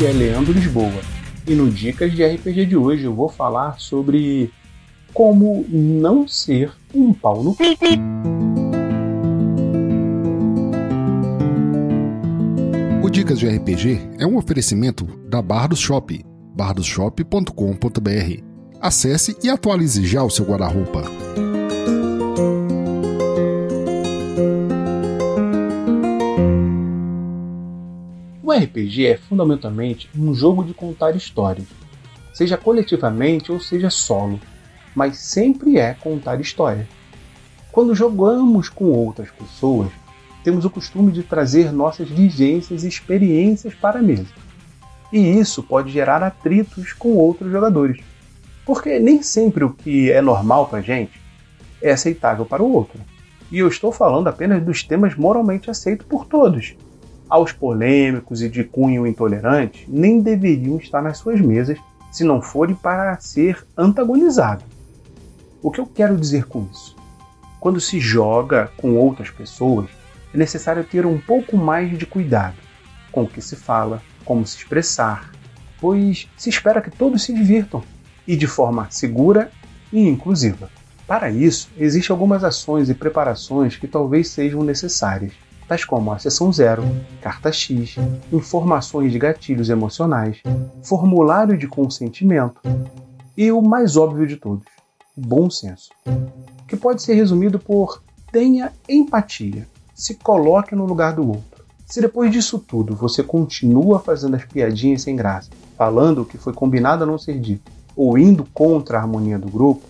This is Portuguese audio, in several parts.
aqui é Leandro Lisboa e no Dicas de RPG de hoje eu vou falar sobre como não ser um pau no O Dicas de RPG é um oferecimento da Bardos Shop, bardosshop.com.br. Acesse e atualize já o seu guarda-roupa. O RPG é fundamentalmente um jogo de contar histórias, seja coletivamente ou seja solo, mas sempre é contar histórias. Quando jogamos com outras pessoas, temos o costume de trazer nossas vivências e experiências para a mesa. E isso pode gerar atritos com outros jogadores, porque nem sempre o que é normal para a gente é aceitável para o outro. E eu estou falando apenas dos temas moralmente aceitos por todos, aos polêmicos e de cunho intolerante nem deveriam estar nas suas mesas se não forem para ser antagonizados. O que eu quero dizer com isso? Quando se joga com outras pessoas, é necessário ter um pouco mais de cuidado com o que se fala, como se expressar, pois se espera que todos se divirtam e de forma segura e inclusiva. Para isso, existem algumas ações e preparações que talvez sejam necessárias tais como a seção zero, carta X, informações de gatilhos emocionais, formulário de consentimento e o mais óbvio de todos, o bom senso, que pode ser resumido por tenha empatia, se coloque no lugar do outro. Se depois disso tudo você continua fazendo as piadinhas sem graça, falando o que foi combinado a não ser dito, ou indo contra a harmonia do grupo,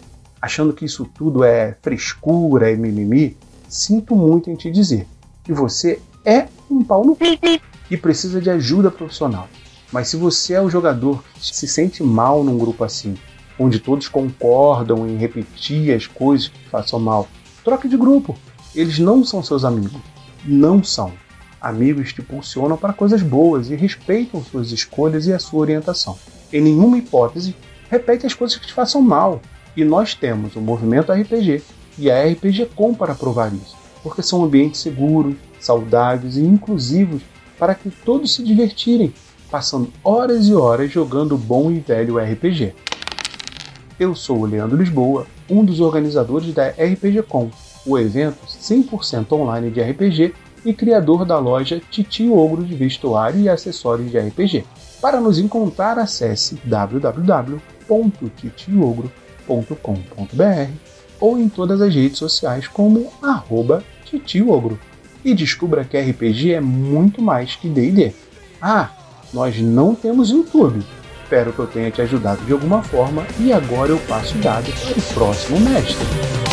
achando que isso tudo é frescura e mimimi, sinto muito em te dizer que você é um pau no e precisa de ajuda profissional. Mas se você é o jogador que se sente mal num grupo assim, onde todos concordam em repetir as coisas que façam mal, troque de grupo. Eles não são seus amigos. Não são. Amigos te impulsionam para coisas boas e respeitam suas escolhas e a sua orientação. Em nenhuma hipótese, repete as coisas que te façam mal. E nós temos o movimento RPG e a RPG Com para provar isso porque são ambientes seguros, saudáveis e inclusivos para que todos se divertirem, passando horas e horas jogando bom e velho RPG. Eu sou o Leandro Lisboa, um dos organizadores da RPG Com, o evento 100% online de RPG e criador da loja Titi Ogro de vestuário e acessórios de RPG. Para nos encontrar, acesse www.titiogro.com.br ou em todas as redes sociais como arroba Ogro. E descubra que RPG é muito mais que D&D. Ah, nós não temos YouTube. Espero que eu tenha te ajudado de alguma forma e agora eu passo o dado para o próximo mestre.